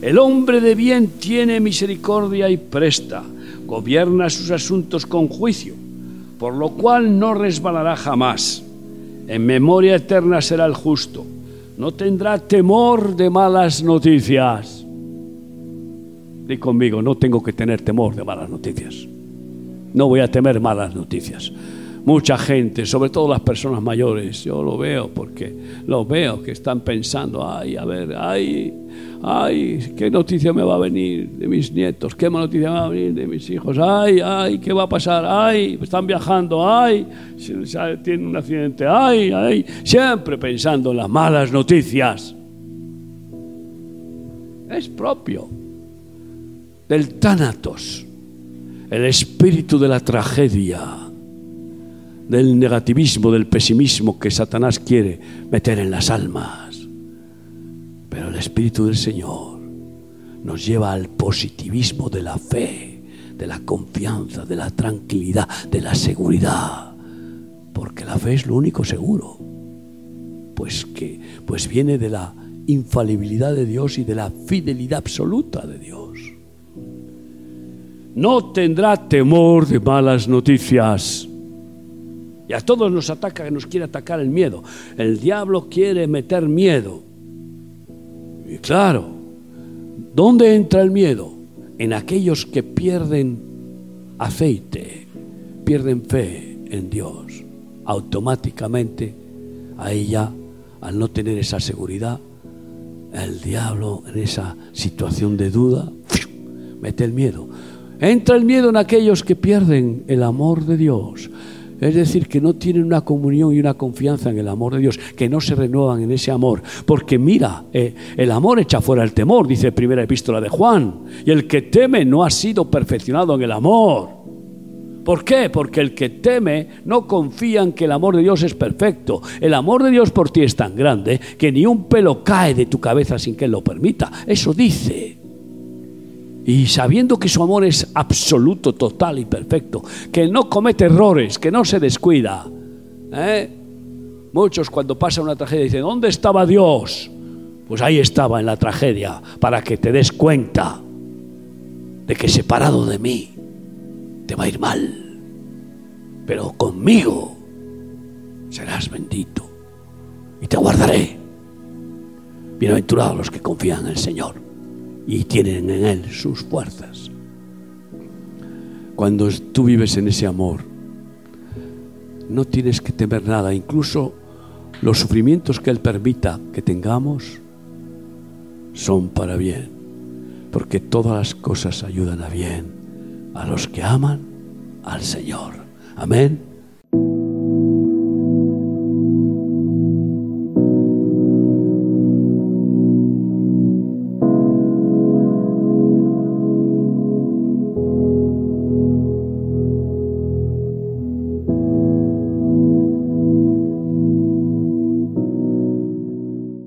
El hombre de bien tiene misericordia y presta, gobierna sus asuntos con juicio, por lo cual no resbalará jamás. En memoria eterna será el justo, no tendrá temor de malas noticias. Di conmigo, no tengo que tener temor de malas noticias. No voy a temer malas noticias mucha gente, sobre todo las personas mayores, yo lo veo porque lo veo que están pensando, ay, a ver, ay, ay, qué noticia me va a venir de mis nietos, qué noticia me va a venir de mis hijos, ay, ay, qué va a pasar, ay, están viajando, ay, tienen un accidente, ay, ay, siempre pensando en las malas noticias. Es propio del tánatos, el espíritu de la tragedia del negativismo, del pesimismo que Satanás quiere meter en las almas. Pero el Espíritu del Señor nos lleva al positivismo de la fe, de la confianza, de la tranquilidad, de la seguridad. Porque la fe es lo único seguro. Pues que pues viene de la infalibilidad de Dios y de la fidelidad absoluta de Dios. No tendrá temor de malas noticias y a todos nos ataca, nos quiere atacar el miedo. El diablo quiere meter miedo. Y claro, ¿dónde entra el miedo? En aquellos que pierden aceite, pierden fe en Dios. Automáticamente, ahí ya, al no tener esa seguridad, el diablo en esa situación de duda, mete el miedo. Entra el miedo en aquellos que pierden el amor de Dios, es decir, que no tienen una comunión y una confianza en el amor de Dios, que no se renuevan en ese amor. Porque mira, eh, el amor echa fuera el temor, dice primera epístola de Juan. Y el que teme no ha sido perfeccionado en el amor. ¿Por qué? Porque el que teme no confía en que el amor de Dios es perfecto. El amor de Dios por ti es tan grande que ni un pelo cae de tu cabeza sin que Él lo permita. Eso dice y sabiendo que su amor es absoluto, total y perfecto, que no comete errores, que no se descuida. ¿eh? Muchos cuando pasa una tragedia dicen, ¿dónde estaba Dios? Pues ahí estaba en la tragedia, para que te des cuenta de que separado de mí te va a ir mal, pero conmigo serás bendito y te guardaré. Bienaventurados los que confían en el Señor y tienen en Él sus fuerzas. Cuando tú vives en ese amor, no tienes que temer nada, incluso los sufrimientos que Él permita que tengamos son para bien, porque todas las cosas ayudan a bien a los que aman al Señor. Amén.